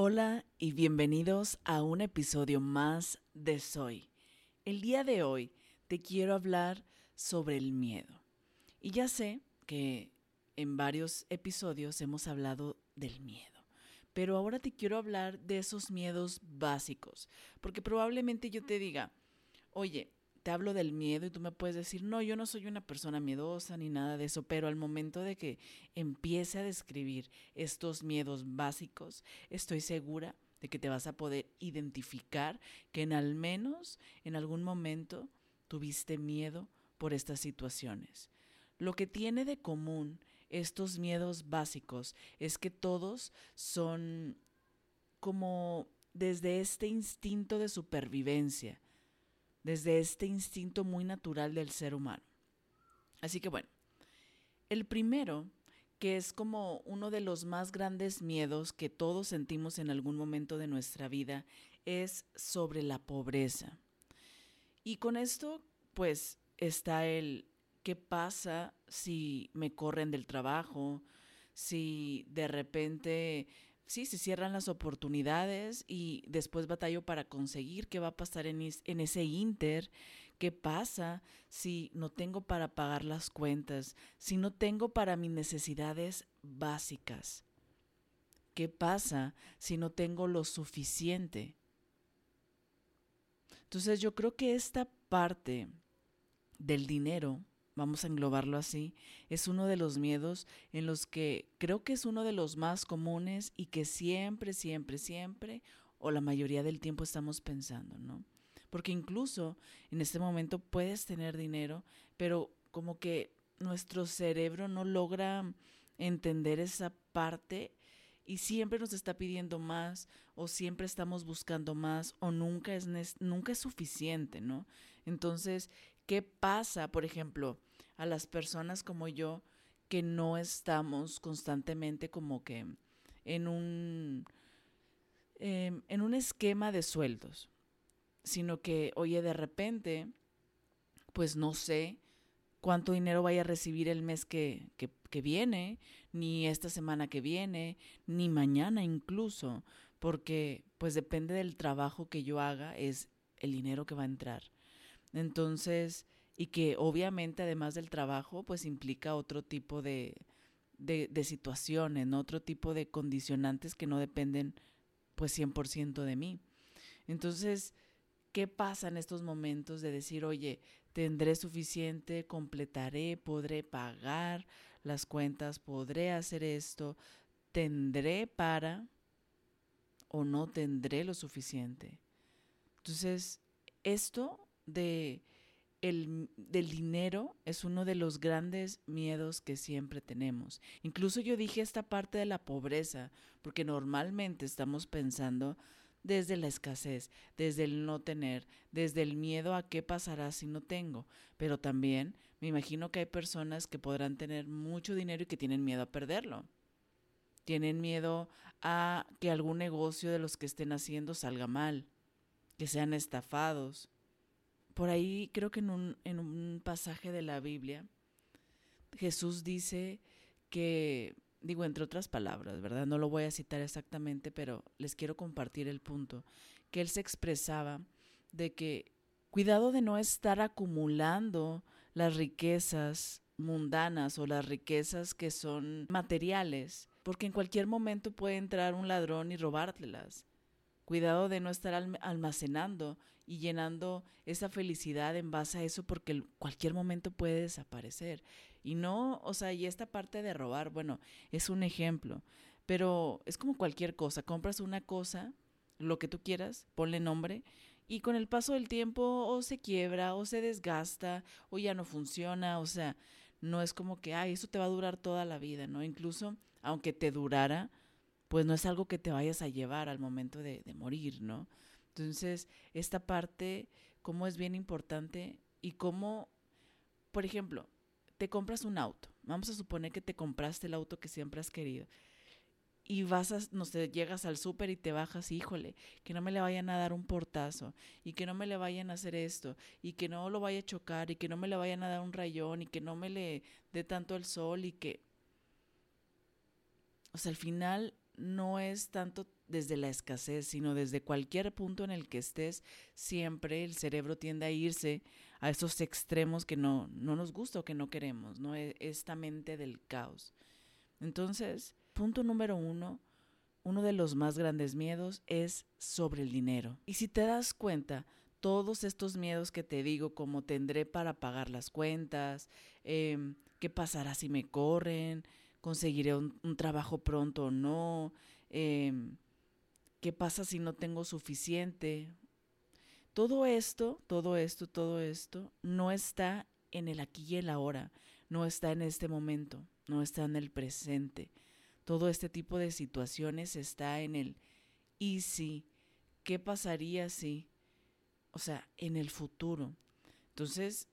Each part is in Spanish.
Hola y bienvenidos a un episodio más de Soy. El día de hoy te quiero hablar sobre el miedo. Y ya sé que en varios episodios hemos hablado del miedo, pero ahora te quiero hablar de esos miedos básicos, porque probablemente yo te diga, oye, te hablo del miedo y tú me puedes decir, no, yo no soy una persona miedosa ni nada de eso, pero al momento de que empiece a describir estos miedos básicos, estoy segura de que te vas a poder identificar que en al menos en algún momento tuviste miedo por estas situaciones. Lo que tiene de común estos miedos básicos es que todos son como desde este instinto de supervivencia desde este instinto muy natural del ser humano. Así que bueno, el primero, que es como uno de los más grandes miedos que todos sentimos en algún momento de nuestra vida, es sobre la pobreza. Y con esto, pues, está el qué pasa si me corren del trabajo, si de repente sí, se cierran las oportunidades y después batallo para conseguir qué va a pasar en, en ese inter, qué pasa si no tengo para pagar las cuentas, si no tengo para mis necesidades básicas. ¿Qué pasa si no tengo lo suficiente? Entonces yo creo que esta parte del dinero vamos a englobarlo así, es uno de los miedos en los que creo que es uno de los más comunes y que siempre, siempre, siempre o la mayoría del tiempo estamos pensando, ¿no? Porque incluso en este momento puedes tener dinero, pero como que nuestro cerebro no logra entender esa parte y siempre nos está pidiendo más o siempre estamos buscando más o nunca es, nunca es suficiente, ¿no? Entonces, ¿qué pasa, por ejemplo, a las personas como yo que no estamos constantemente como que en un, em, en un esquema de sueldos, sino que, oye, de repente, pues no sé cuánto dinero vaya a recibir el mes que, que, que viene, ni esta semana que viene, ni mañana incluso, porque pues depende del trabajo que yo haga, es el dinero que va a entrar. Entonces, y que obviamente además del trabajo pues implica otro tipo de, de, situaciones, otro tipo de condicionantes que no dependen pues 100% de mí. Entonces, ¿qué pasa en estos momentos de decir, oye, tendré suficiente, completaré, podré pagar las cuentas, podré hacer esto, tendré para o no tendré lo suficiente? Entonces, esto de el del dinero es uno de los grandes miedos que siempre tenemos. Incluso yo dije esta parte de la pobreza, porque normalmente estamos pensando desde la escasez, desde el no tener, desde el miedo a qué pasará si no tengo. Pero también me imagino que hay personas que podrán tener mucho dinero y que tienen miedo a perderlo. Tienen miedo a que algún negocio de los que estén haciendo salga mal, que sean estafados por ahí creo que en un, en un pasaje de la Biblia, Jesús dice que, digo entre otras palabras, ¿verdad? No lo voy a citar exactamente, pero les quiero compartir el punto, que él se expresaba de que cuidado de no estar acumulando las riquezas mundanas o las riquezas que son materiales, porque en cualquier momento puede entrar un ladrón y robártelas. Cuidado de no estar almacenando y llenando esa felicidad en base a eso porque cualquier momento puede desaparecer. Y no, o sea, y esta parte de robar, bueno, es un ejemplo, pero es como cualquier cosa, compras una cosa, lo que tú quieras, ponle nombre y con el paso del tiempo o se quiebra o se desgasta o ya no funciona, o sea, no es como que, ay, eso te va a durar toda la vida, ¿no? Incluso aunque te durara, pues no es algo que te vayas a llevar al momento de, de morir, ¿no? Entonces, esta parte, cómo es bien importante y cómo, por ejemplo, te compras un auto. Vamos a suponer que te compraste el auto que siempre has querido. Y vas a, no sé, llegas al súper y te bajas, híjole, que no me le vayan a dar un portazo, y que no me le vayan a hacer esto, y que no lo vaya a chocar, y que no me le vayan a dar un rayón, y que no me le dé tanto el sol, y que... O sea, al final no es tanto desde la escasez, sino desde cualquier punto en el que estés, siempre el cerebro tiende a irse a esos extremos que no, no nos gusta o que no queremos, ¿no? E, esta mente del caos. Entonces, punto número uno, uno de los más grandes miedos es sobre el dinero. Y si te das cuenta, todos estos miedos que te digo, como tendré para pagar las cuentas, em, qué pasará si me corren, conseguiré un, trabajo pronto o no, em, qué pasa si no tengo suficiente. Todo esto, todo esto, todo esto no está en el aquí y el ahora, no está en este momento, no está en el presente. Todo este tipo de situaciones está en el y si, ¿qué pasaría si? O sea, en el futuro. Entonces,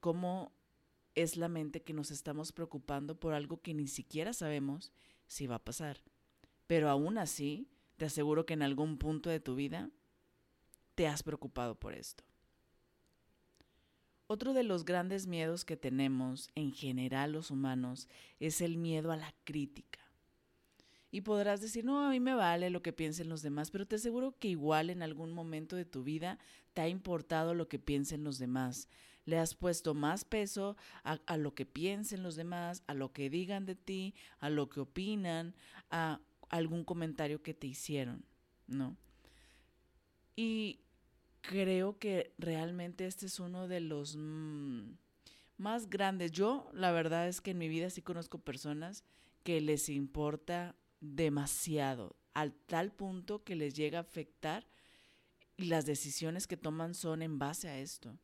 ¿cómo es la mente que nos estamos preocupando por algo que ni siquiera sabemos si va a pasar? Pero aún así, te aseguro que en algún punto de tu vida te has preocupado por esto. Otro de los grandes miedos que tenemos en general los humanos es el miedo a la crítica. Y podrás decir, no, a mí me vale lo que piensen los demás, pero te aseguro que igual en algún momento de tu vida te ha importado lo que piensen los demás. Le has puesto más peso a, a lo que piensen los demás, a lo que digan de ti, a lo que opinan, a algún comentario que te hicieron, ¿no? Y creo que realmente este es uno de los mm, más grandes. Yo, la verdad es que en mi vida sí conozco personas que les importa demasiado, al tal punto que les llega a afectar y las decisiones que toman son en base a esto.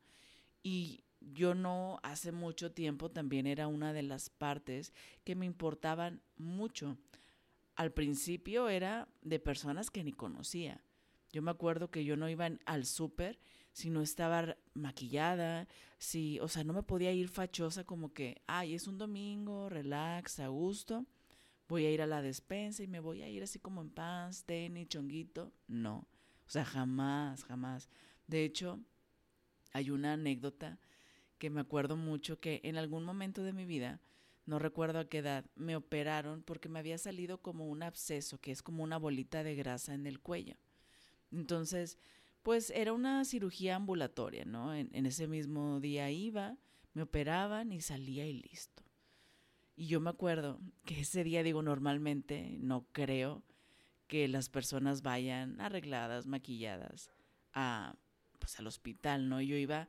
Y yo no hace mucho tiempo también era una de las partes que me importaban mucho. Al principio era de personas que ni conocía yo me acuerdo que yo no iba al súper si no estaba maquillada, si, o sea, no me podía ir fachosa como que, ay, es un domingo, relax, a gusto, voy a ir a la despensa y me voy a ir así como en pants, tenis, chonguito. No, o sea, jamás, jamás. De hecho, hay una anécdota que me acuerdo mucho que en algún momento de mi vida, no recuerdo a qué edad, me operaron porque me había salido como un absceso, que es como una bolita de grasa en el cuello. Entonces, pues era una cirugía ambulatoria, ¿no? En, ese mismo día iba, me operaban y salía y listo. Y yo me acuerdo que ese día, digo, normalmente no creo que las personas vayan arregladas, maquilladas a, pues, al hospital, ¿no? Yo iba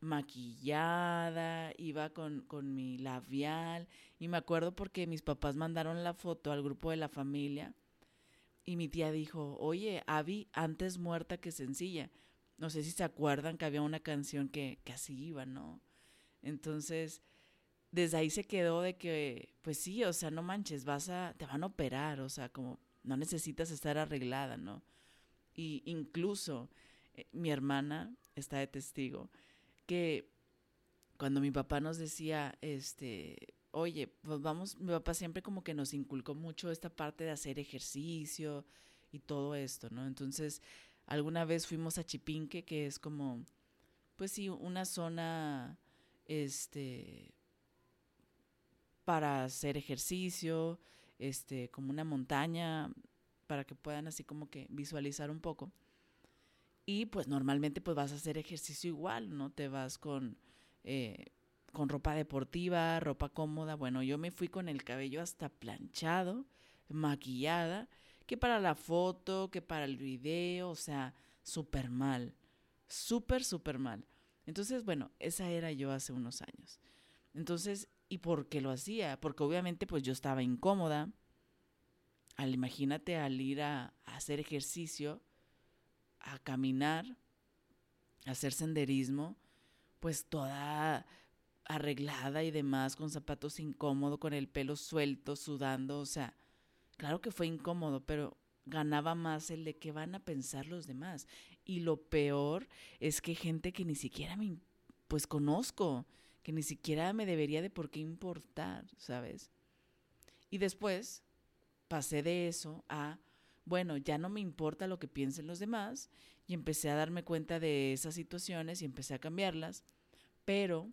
maquillada, iba con, con mi labial y me acuerdo porque mis papás mandaron la foto al grupo de la familia y mi tía dijo, oye, Abby, antes muerta que sencilla. No sé si se acuerdan que había una canción que, que así iba, ¿no? Entonces, desde ahí se quedó de que, pues sí, o sea, no manches, vas a, te van a operar, o sea, como no necesitas estar arreglada, ¿no? Y incluso eh, mi hermana está de testigo que cuando mi papá nos decía, este, oye, pues vamos, mi papá siempre como que nos inculcó mucho esta parte de hacer ejercicio y todo esto, ¿no? Entonces, alguna vez fuimos a Chipinque, que es como, pues sí, una zona, este, para hacer ejercicio, este, como una montaña, para que puedan así como que visualizar un poco. Y pues normalmente pues vas a hacer ejercicio igual, ¿no? Te vas con... Eh, con ropa deportiva, ropa cómoda. Bueno, yo me fui con el cabello hasta planchado, maquillada, que para la foto, que para el video, o sea, súper mal, súper, súper mal. Entonces, bueno, esa era yo hace unos años. Entonces, ¿y por qué lo hacía? Porque obviamente pues yo estaba incómoda. Al imagínate al ir a, a hacer ejercicio, a caminar, a hacer senderismo, pues toda arreglada y demás, con zapatos incómodos, con el pelo suelto, sudando, o sea, claro que fue incómodo, pero ganaba más el de qué van a pensar los demás. Y lo peor es que gente que ni siquiera me, pues conozco, que ni siquiera me debería de por qué importar, ¿sabes? Y después pasé de eso a, bueno, ya no me importa lo que piensen los demás y empecé a darme cuenta de esas situaciones y empecé a cambiarlas, pero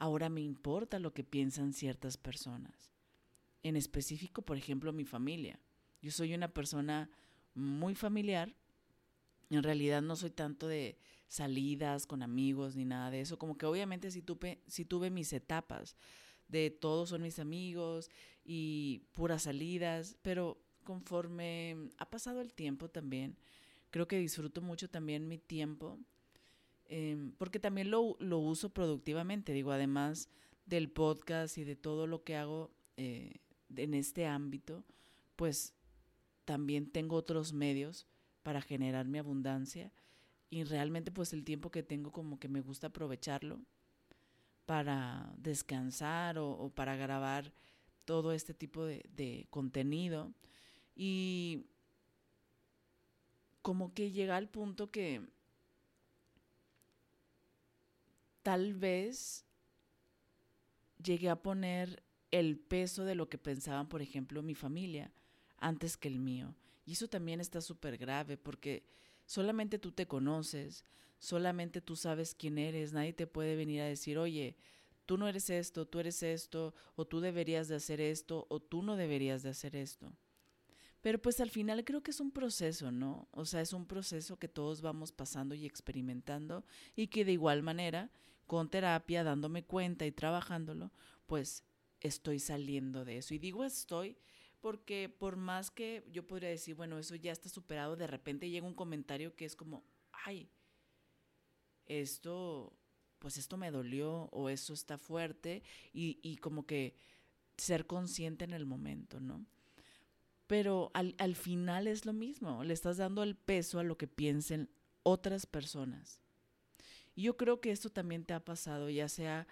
ahora me importa lo que piensan ciertas personas. En específico, por ejemplo, mi familia. Yo soy una persona muy familiar. En realidad no soy tanto de salidas con amigos ni nada de eso. Como que obviamente sí tuve, sí tuve mis etapas de todos son mis amigos y puras salidas, pero conforme ha pasado el tiempo también, creo que disfruto mucho también mi tiempo, em, porque también lo, lo, uso productivamente, digo, además del podcast y de todo lo que hago eh, en este ámbito, pues también tengo otros medios para generar mi abundancia y realmente pues el tiempo que tengo como que me gusta aprovecharlo para descansar o, para grabar todo este tipo de, de, contenido. Y como que llega al punto que tal vez llegué a poner el peso de lo que pensaban, por ejemplo, mi familia antes que el mío. Y eso también está súper grave porque solamente tú te conoces, solamente tú sabes quién eres, nadie te puede venir a decir, oye, tú no eres esto, tú eres esto, o tú deberías de hacer esto, o tú no deberías de hacer esto. Pero pues al final creo que es un proceso, ¿no? O sea, es un proceso que todos vamos pasando y experimentando y que de igual manera, con terapia, dándome cuenta y trabajándolo, pues estoy saliendo de eso. Y digo estoy porque por más que yo podría decir, bueno, eso ya está superado, de repente llega un comentario que es como, ay, esto, pues esto me dolió o eso está fuerte y, y como que ser consciente en el momento, ¿no? Pero al, al final es lo mismo, le estás dando el peso a lo que piensen otras personas. Y yo creo que esto también te ha pasado, ya sea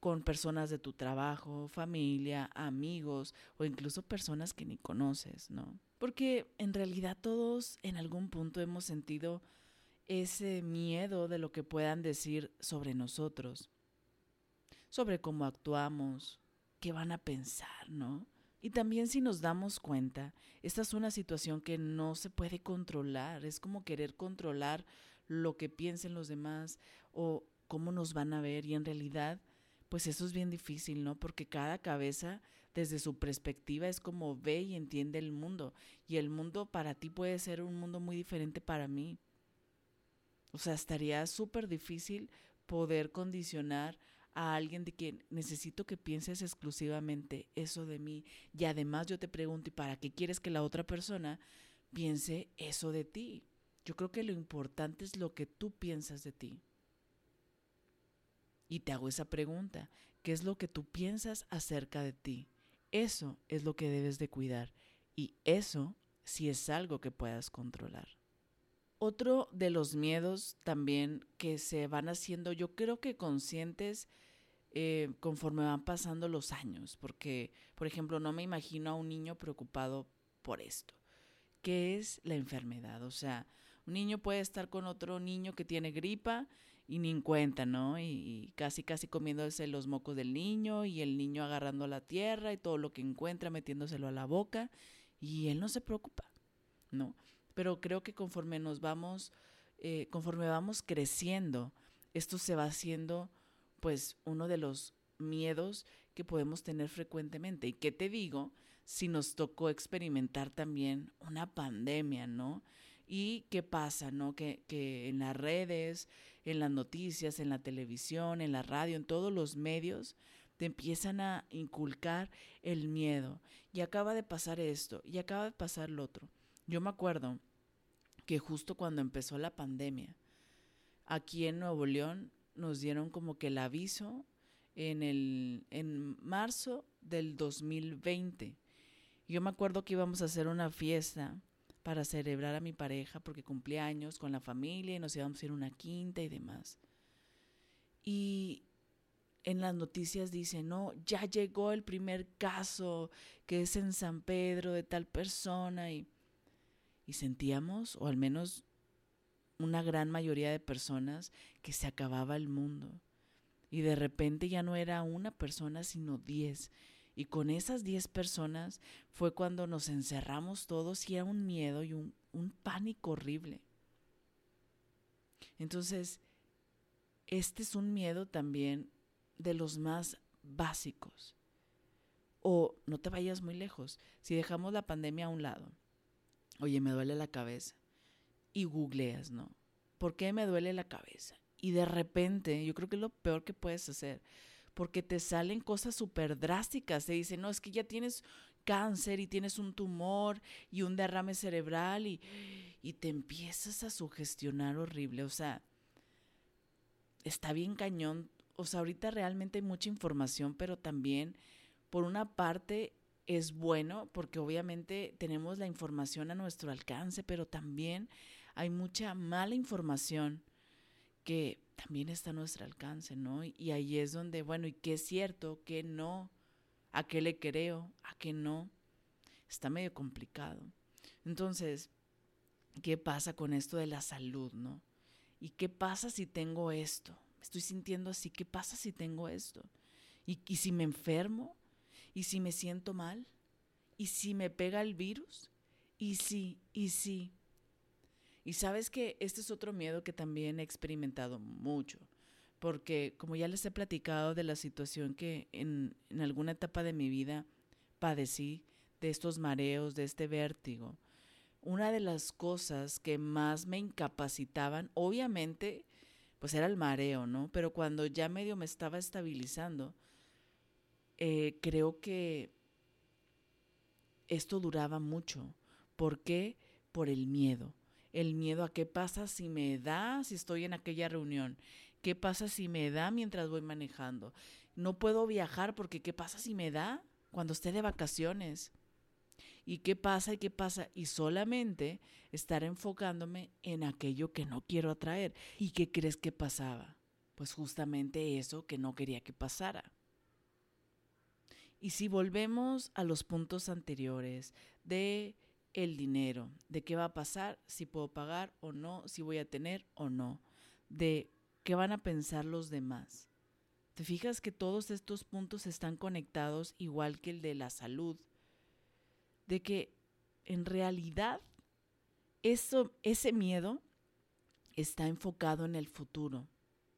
con personas de tu trabajo, familia, amigos o incluso personas que ni conoces, ¿no? Porque en realidad todos en algún punto hemos sentido ese miedo de lo que puedan decir sobre nosotros, sobre cómo actuamos, qué van a pensar, ¿no? Y también si nos damos cuenta, esta es una situación que no se puede controlar, es como querer controlar lo que piensen los demás o cómo nos van a ver y en realidad pues eso es bien difícil, ¿no? Porque cada cabeza desde su perspectiva es como ve y entiende el mundo y el mundo para ti puede ser un mundo muy diferente para mí. O sea, estaría súper difícil poder condicionar a alguien de que necesito que pienses exclusivamente eso de mí. Y además yo te pregunto, ¿y para qué quieres que la otra persona piense eso de ti? Yo creo que lo importante es lo que tú piensas de ti. Y te hago esa pregunta, ¿qué es lo que tú piensas acerca de ti? Eso es lo que debes de cuidar y eso sí es algo que puedas controlar. Otro de los miedos también que se van haciendo, yo creo que conscientes eh, conforme van pasando los años, porque, por ejemplo, no me imagino a un niño preocupado por esto, que es la enfermedad. O sea, un niño puede estar con otro niño que tiene gripa y ni en cuenta, ¿no? Y, y, casi, casi comiéndose los mocos del niño y el niño agarrando la tierra y todo lo que encuentra metiéndoselo a la boca y él no se preocupa, ¿no? Pero creo que conforme nos vamos, eh, conforme vamos creciendo, esto se va haciendo pues uno de los miedos que podemos tener frecuentemente. ¿Y qué te digo? Si nos tocó experimentar también una pandemia, ¿no? ¿Y qué pasa, no? Que, que en las redes, en las noticias, en la televisión, en la radio, en todos los medios, te empiezan a inculcar el miedo. Y acaba de pasar esto, y acaba de pasar lo otro. Yo me acuerdo que justo cuando empezó la pandemia, aquí en Nuevo León nos dieron como que el aviso en, el, en marzo del 2020. Yo me acuerdo que íbamos a hacer una fiesta para celebrar a mi pareja porque cumplía años con la familia y nos íbamos a ir a una quinta y demás. Y en las noticias dicen, no, ya llegó el primer caso que es en San Pedro de tal persona y, y sentíamos, o al menos una gran mayoría de personas, que se acababa el mundo. Y de repente ya no era una persona, sino diez. Y con esas diez personas fue cuando nos encerramos todos y era un miedo y un, un pánico horrible. Entonces, este es un miedo también de los más básicos. O no te vayas muy lejos. Si dejamos la pandemia a un lado, oye, me duele la cabeza. Y googleas, ¿no? ¿Por qué me duele la cabeza? Y de repente, yo creo que es lo peor que puedes hacer, porque te salen cosas súper drásticas. Te dicen, no, es que ya tienes cáncer y tienes un tumor y un derrame cerebral y, y te empiezas a sugestionar horrible. O sea, está bien cañón o sea, ahorita realmente hay mucha información, pero también, por una parte, es bueno porque obviamente tenemos la información a nuestro alcance, pero también hay mucha mala información que también está a nuestro alcance, ¿no? Y ahí es donde, bueno, ¿y qué es cierto? ¿Qué no? ¿A qué le creo? ¿A qué no? Está medio complicado. Entonces, ¿qué pasa con esto de la salud, no? ¿Y qué pasa si tengo esto? estoy sintiendo así, ¿qué pasa si tengo esto? ¿Y, si me enfermo? ¿Y si me siento mal? ¿Y si me pega el virus? ¿Y si? ¿Y si? Y sabes que este es otro miedo que también he experimentado mucho, porque como ya les he platicado de la situación que en, en alguna etapa de mi vida padecí, de estos mareos, de este vértigo, una de las cosas que más me incapacitaban, obviamente, pues era el mareo, ¿no? Pero cuando ya medio me estaba estabilizando, eh, creo que esto duraba mucho. ¿Por qué? Por el miedo. El miedo a qué pasa si me da si estoy en aquella reunión. ¿Qué pasa si me da mientras voy manejando? No puedo viajar porque ¿qué pasa si me da cuando esté de vacaciones? ¿Y qué pasa y qué pasa? Y solamente estar enfocándome en aquello que no quiero atraer. ¿Y qué crees que pasaba? Pues justamente eso que no quería que pasara. Y si volvemos a los puntos anteriores de el dinero, de qué va a pasar, si puedo pagar o no, si voy a tener o no, de qué van a pensar los demás. ¿Te fijas que todos estos puntos están conectados igual que el de la salud? de que en realidad eso, ese miedo está enfocado en el futuro.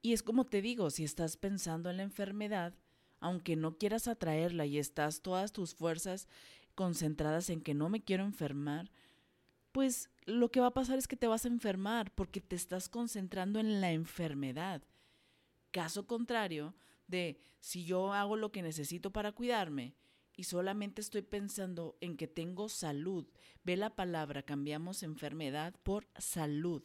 Y es como te digo, si estás pensando en la enfermedad, aunque no quieras atraerla y estás todas tus fuerzas concentradas en que no me quiero enfermar, pues lo que va a pasar es que te vas a enfermar porque te estás concentrando en la enfermedad. Caso contrario de si yo hago lo que necesito para cuidarme y solamente estoy pensando en que tengo salud. Ve la palabra, cambiamos enfermedad por salud.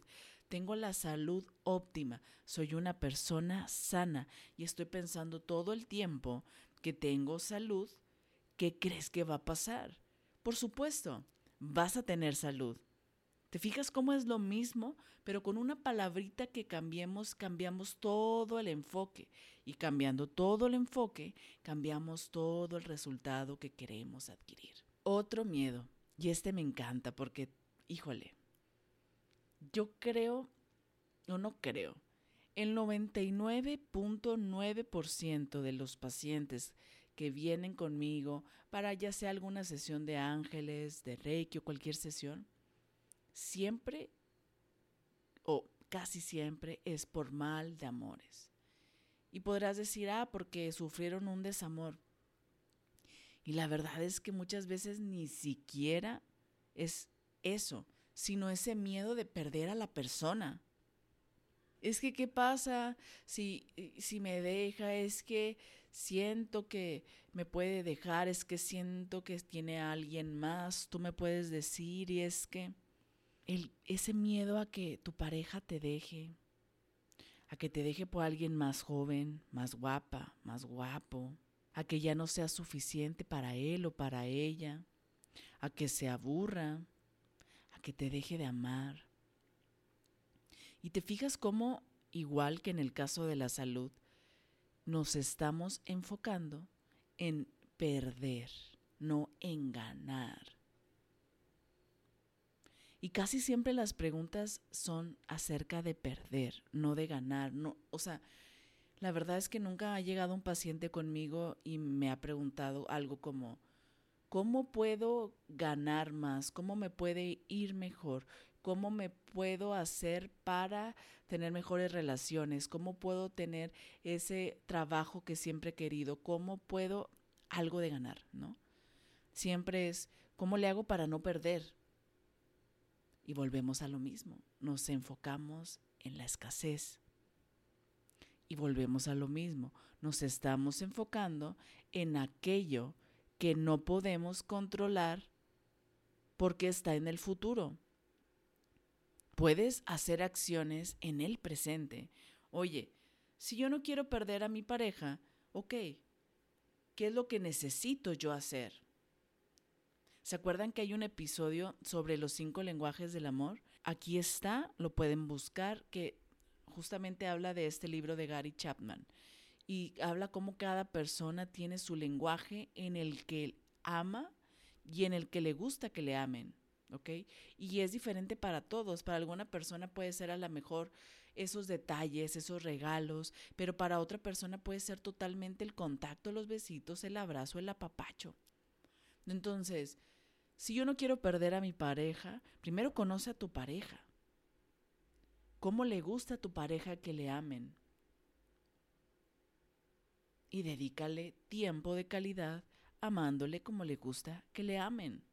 Tengo la salud óptima, soy una persona sana y estoy pensando todo el tiempo que tengo salud. ¿Qué crees que va a pasar? Por supuesto, vas a tener salud. ¿Te fijas cómo es lo mismo? Pero con una palabrita que cambiemos, cambiamos todo el enfoque. Y cambiando todo el enfoque, cambiamos todo el resultado que queremos adquirir. Otro miedo, y este me encanta porque, híjole, yo creo, o no creo, el 99.9% de los pacientes que vienen conmigo para ya sea alguna sesión de ángeles, de reiki o cualquier sesión, siempre o casi siempre es por mal de amores. Y podrás decir, ah, porque sufrieron un desamor. Y la verdad es que muchas veces ni siquiera es eso, sino ese miedo de perder a la persona. Es que, ¿qué pasa si, si me deja? Es que siento que me puede dejar, es que siento que tiene a alguien más, tú me puedes decir, y es que ese miedo a que tu pareja te deje, a que te deje por alguien más joven, más guapa, más guapo, a que ya no sea suficiente para él o para ella, a que se aburra, que te deje de amar. Y te fijas cómo, igual que en el caso de la salud, nos estamos enfocando en perder, no en ganar. Y casi siempre las preguntas son acerca de perder, no de ganar. No, o sea, la verdad es que nunca ha llegado un paciente conmigo y me ha preguntado algo como, ¿cómo puedo ganar más? ¿Cómo me puede ir mejor? ¿Cómo me puedo hacer para tener mejores relaciones? ¿Cómo puedo tener ese trabajo que siempre he querido? ¿Cómo puedo algo de ganar? ¿No? Siempre es, ¿cómo le hago para no perder? Y volvemos a lo mismo, nos enfocamos en la escasez. Y volvemos a lo mismo, nos estamos enfocando en aquello que no podemos controlar porque está en el futuro. Puedes hacer acciones en el presente. Oye, si yo no quiero perder a mi pareja, ok, ¿qué es lo que necesito yo hacer? ¿Se acuerdan que hay un episodio sobre los cinco lenguajes del amor? Aquí está, lo pueden buscar, que justamente habla de este libro de Gary Chapman y habla cómo cada persona tiene su lenguaje en el que ama y en el que le gusta que le amen, ¿ok? Y es diferente para todos. Para alguna persona puede ser a lo mejor esos detalles, esos regalos, pero para otra persona puede ser totalmente el contacto, los besitos, el abrazo, el apapacho. Entonces, si yo no quiero perder a mi pareja, primero conoce a tu pareja. ¿Cómo le gusta a tu pareja que le amen? Y dedícale tiempo de calidad amándole como le gusta que le amen.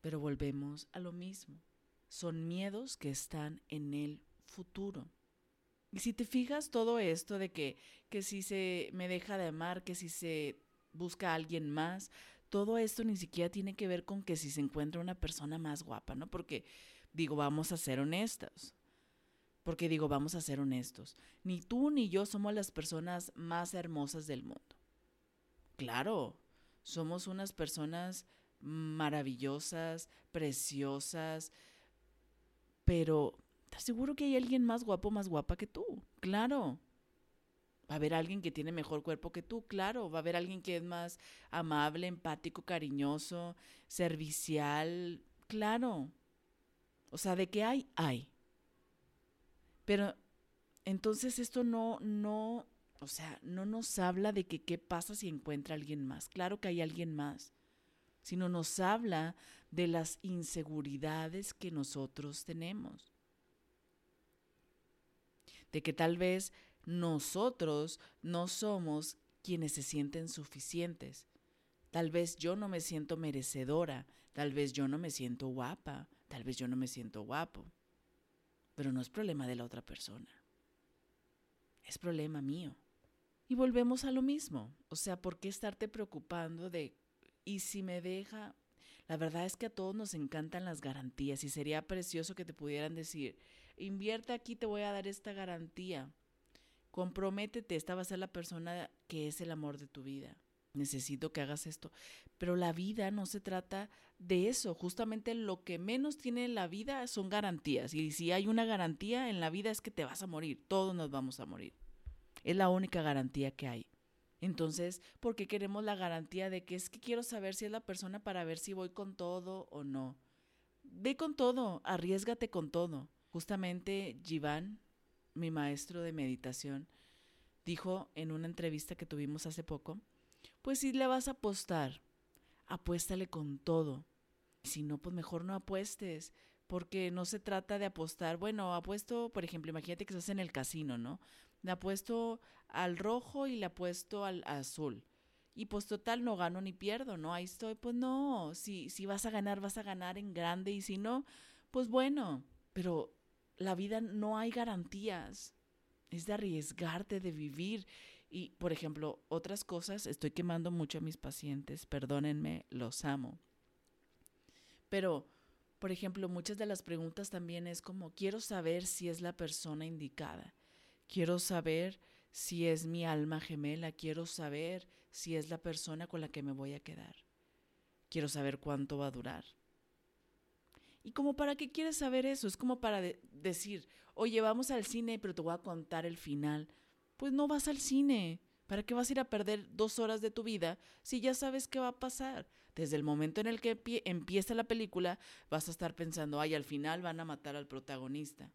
Pero volvemos a lo mismo. Son miedos que están en el futuro. Y si te fijas todo esto de que, que si se me deja de amar, que si se busca a alguien más, todo esto ni siquiera tiene que ver con que si se encuentra una persona más guapa, ¿no? Porque digo, vamos a ser honestos. Porque digo, vamos a ser honestos. Ni tú ni yo somos las personas más hermosas del mundo. Claro, somos unas personas maravillosas, preciosas, pero ¿Estás seguro que hay alguien más guapo, más guapa que tú? Claro. Va a haber alguien que tiene mejor cuerpo que tú, claro. Va a haber alguien que es más amable, empático, cariñoso, servicial, claro. O sea, de qué hay, hay. Pero entonces esto no, no, o sea, no nos habla de que qué pasa si encuentra alguien más. Claro que hay alguien más. Sino nos habla de las inseguridades que nosotros tenemos de que tal vez nosotros no somos quienes se sienten suficientes. Tal vez yo no me siento merecedora, tal vez yo no me siento guapa, tal vez yo no me siento guapo. Pero no es problema de la otra persona. Es problema mío. Y volvemos a lo mismo. O sea, ¿por qué estarte preocupando de, y si me deja? La verdad es que a todos nos encantan las garantías y sería precioso que te pudieran decir, invierte aquí, te voy a dar esta garantía. Comprométete, esta va a ser la persona que es el amor de tu vida. Necesito que hagas esto. Pero la vida no se trata de eso. Justamente lo que menos tiene la vida son garantías. Y si hay una garantía en la vida es que te vas a morir. Todos nos vamos a morir. Es la única garantía que hay. Entonces, ¿por qué queremos la garantía de que es que quiero saber si es la persona para ver si voy con todo o no? Ve con todo, arriesgate con todo. Justamente Jivan, mi maestro de meditación, dijo en una entrevista que tuvimos hace poco, pues si le vas a apostar, apuéstale con todo. Si no, pues mejor no apuestes, porque no se trata de apostar. Bueno, apuesto, por ejemplo, imagínate que estás en el casino, ¿no? Le apuesto al rojo y le apuesto al azul. Y pues total, no gano ni pierdo, ¿no? Ahí estoy, pues no, si, si vas a ganar, vas a ganar en grande y si no, pues bueno, pero la vida no hay garantías. Es de arriesgarte, de vivir. Y, por ejemplo, otras cosas, estoy quemando mucho a mis pacientes, perdónenme, los amo. Pero, por ejemplo, muchas de las preguntas también es como, quiero saber si es la persona indicada. Quiero saber si es mi alma gemela. Quiero saber si es la persona con la que me voy a quedar. Quiero saber cuánto va a durar. ¿Y como para qué quieres saber eso? Es como para decir, oye, vamos al cine, pero te voy a contar el final. Pues no vas al cine. ¿Para qué vas a ir a perder dos horas de tu vida si ya sabes qué va a pasar? Desde el momento en el que empieza la película, vas a estar pensando, ay, al final van a matar al protagonista.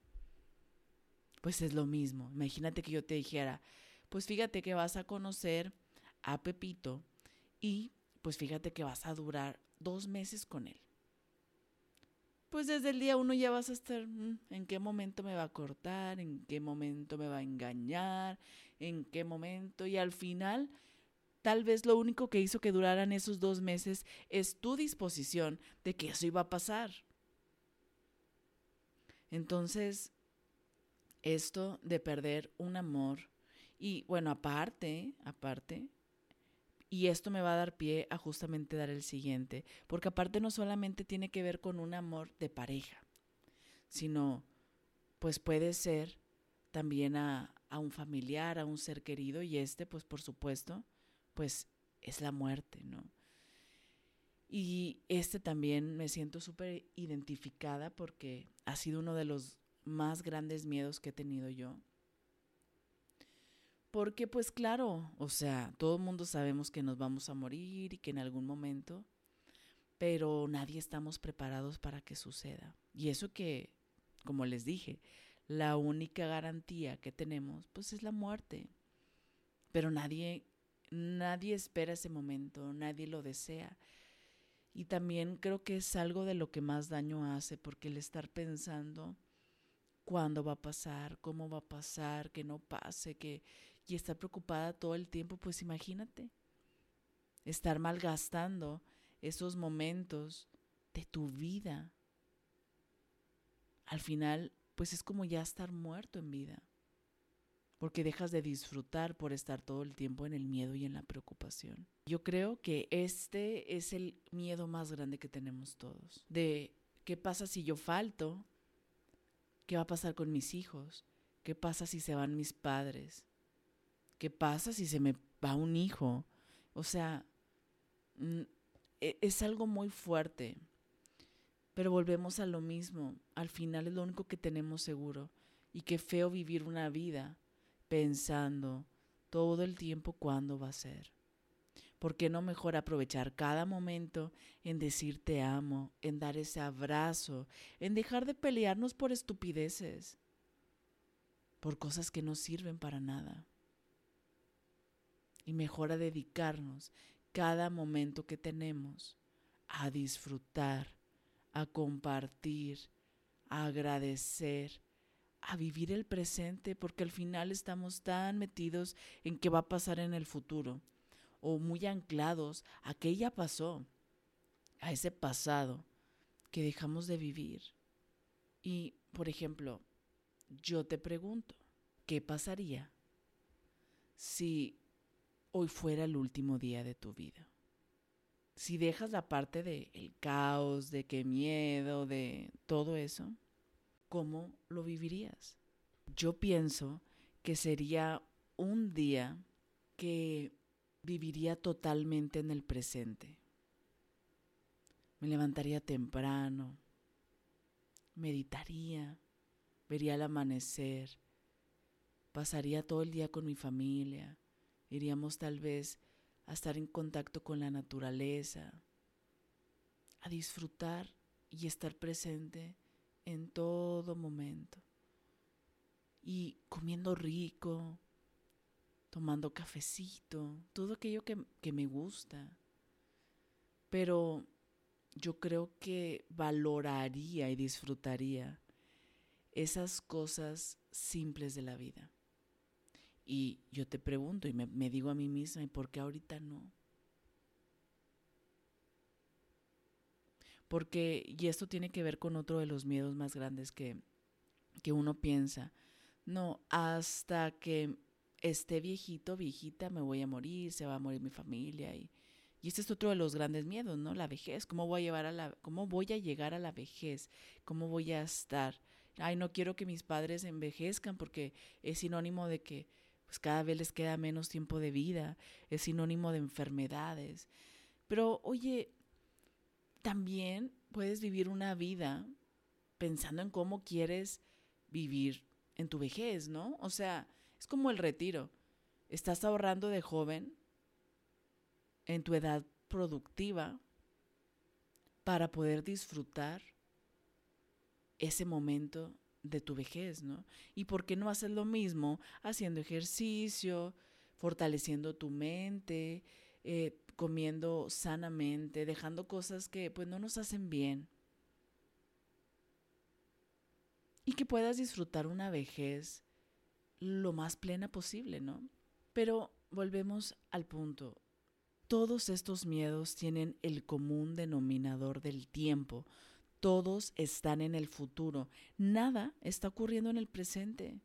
Pues es lo mismo. Imagínate que yo te dijera, pues fíjate que vas a conocer a Pepito y pues fíjate que vas a durar dos meses con él. Pues desde el día uno ya vas a estar, mm, ¿en qué momento me va a cortar? ¿En qué momento me va a engañar? ¿En qué momento? Y al final, tal vez lo único que hizo que duraran esos dos meses es tu disposición de que eso iba a pasar. Entonces, esto de perder un amor, y bueno, aparte, aparte, y esto me va a dar pie a justamente dar el siguiente, porque aparte no solamente tiene que ver con un amor de pareja, sino pues puede ser también a, a un familiar, a un ser querido, y este pues por supuesto, pues es la muerte, ¿no? Y este también me siento súper identificada porque ha sido uno de los más grandes miedos que he tenido yo. Porque pues claro, o sea, todo el mundo sabemos que nos vamos a morir y que en algún momento, pero nadie estamos preparados para que suceda. Y eso que, como les dije, la única garantía que tenemos pues es la muerte. Pero nadie nadie espera ese momento, nadie lo desea. Y también creo que es algo de lo que más daño hace porque el estar pensando cuándo va a pasar, cómo va a pasar, que no pase, que y estar preocupada todo el tiempo, pues imagínate, estar malgastando esos momentos de tu vida. Al final, pues es como ya estar muerto en vida, porque dejas de disfrutar por estar todo el tiempo en el miedo y en la preocupación. Yo creo que este es el miedo más grande que tenemos todos, de qué pasa si yo falto, qué va a pasar con mis hijos, qué pasa si se van mis padres, ¿Qué pasa si se me va un hijo? O sea, mm, e, es algo muy fuerte. Pero volvemos a lo mismo. Al final es lo único que tenemos seguro. Y qué feo vivir una vida pensando todo el tiempo cuándo va a ser. ¿Por qué no mejor aprovechar cada momento en decir te amo, en dar ese abrazo, en dejar de pelearnos por estupideces, por cosas que no sirven para nada? Y mejor a dedicarnos cada momento que tenemos a disfrutar, a compartir, a agradecer, a vivir el presente, porque al final estamos tan metidos en qué va a pasar en el futuro, o muy anclados a qué ya pasó, a ese pasado que dejamos de vivir. Y, por ejemplo, yo te pregunto, ¿qué pasaría si hoy fuera el último día de tu vida. Si dejas la parte del el caos, de qué miedo, de todo eso, ¿cómo lo vivirías? Yo pienso que sería un día que viviría totalmente en el presente. Me levantaría temprano, meditaría, vería el amanecer, pasaría todo el día con mi familia, Iríamos tal vez a estar en contacto con la naturaleza, a disfrutar y estar presente en todo momento. Y comiendo rico, tomando cafecito, todo aquello que, que me gusta. Pero yo creo que valoraría y disfrutaría esas cosas simples de la vida. Y yo te pregunto y me, digo a mí misma, ¿y por qué ahorita no? Porque, y esto tiene que ver con otro de los miedos más grandes que, que uno piensa, no, hasta que esté viejito, viejita, me voy a morir, se va a morir mi familia. Y, y este es otro de los grandes miedos, ¿no? La vejez, ¿cómo voy a, llevar a la, cómo voy a llegar a la vejez? ¿Cómo voy a estar? Ay, no quiero que mis padres envejezcan porque es sinónimo de que pues cada vez les queda menos tiempo de vida, es sinónimo de enfermedades. Pero oye, también puedes vivir una vida pensando en cómo quieres vivir en tu vejez, ¿no? O sea, es como el retiro. Estás ahorrando de joven en tu edad productiva para poder disfrutar ese momento de tu vejez, ¿no? ¿Y por qué no haces lo mismo haciendo ejercicio, fortaleciendo tu mente, eh, comiendo sanamente, dejando cosas que pues no nos hacen bien? Y que puedas disfrutar una vejez lo más plena posible, ¿no? Pero volvemos al punto. Todos estos miedos tienen el común denominador del tiempo, todos están en el futuro. Nada está ocurriendo en el presente.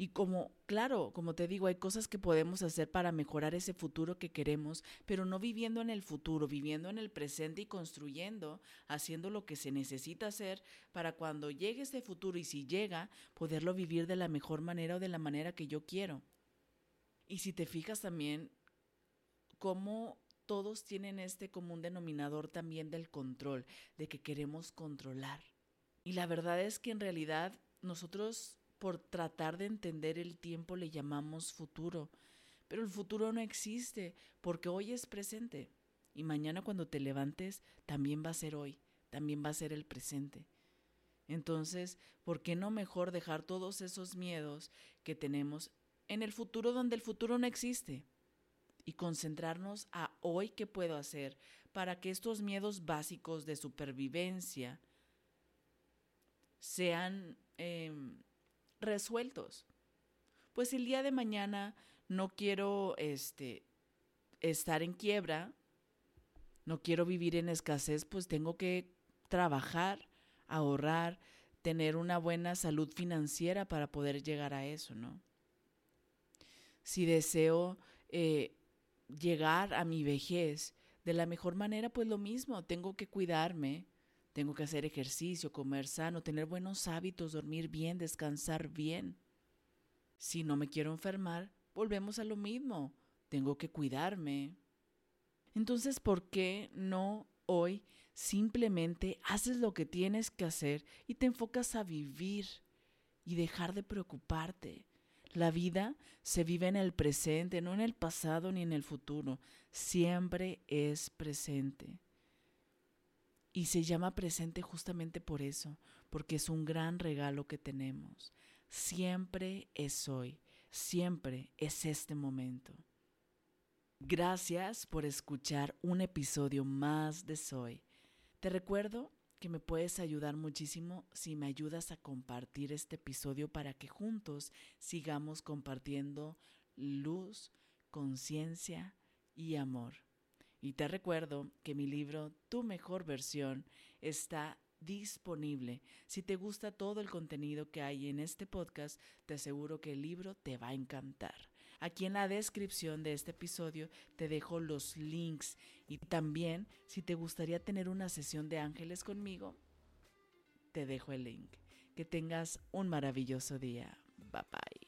Y como, claro, como te digo, hay cosas que podemos hacer para mejorar ese futuro que queremos, pero no viviendo en el futuro, viviendo en el presente y construyendo, haciendo lo que se necesita hacer para cuando llegue ese futuro y si llega, poderlo vivir de la mejor manera o de la manera que yo quiero. Y si te fijas también, cómo todos tienen este común denominador también del control, de que queremos controlar. Y la verdad es que en realidad nosotros por tratar de entender el tiempo le llamamos futuro, pero el futuro no existe porque hoy es presente y mañana cuando te levantes también va a ser hoy, también va a ser el presente. Entonces, ¿por qué no mejor dejar todos esos miedos que tenemos en el futuro donde el futuro no existe? Y concentrarnos a hoy qué puedo hacer para que estos miedos básicos de supervivencia sean em, resueltos. Pues el día de mañana no quiero este, estar en quiebra, no quiero vivir en escasez, pues tengo que trabajar, ahorrar, tener una buena salud financiera para poder llegar a eso, ¿no? Si deseo eh, llegar a mi vejez de la mejor manera, pues lo mismo, tengo que cuidarme, tengo que hacer ejercicio, comer sano, tener buenos hábitos, dormir bien, descansar bien. Si no me quiero enfermar, volvemos a lo mismo, tengo que cuidarme. Entonces, ¿por qué no hoy simplemente haces lo que tienes que hacer y te enfocas a vivir y dejar de preocuparte? La vida se vive en el presente, no en el pasado ni en el futuro. Siempre es presente. Y se llama presente justamente por eso, porque es un gran regalo que tenemos. Siempre es hoy, siempre es este momento. Gracias por escuchar un episodio más de Soy. Te recuerdo que me puedes ayudar muchísimo si me ayudas a compartir este episodio para que juntos sigamos compartiendo luz, conciencia y amor. Y te recuerdo que mi libro Tu mejor versión está disponible. Si te gusta todo el contenido que hay en este podcast, te aseguro que el libro te va a encantar. Aquí en la descripción de este episodio te dejo los links y también si te gustaría tener una sesión de ángeles conmigo, te dejo el link. Que tengas un maravilloso día. Bye bye.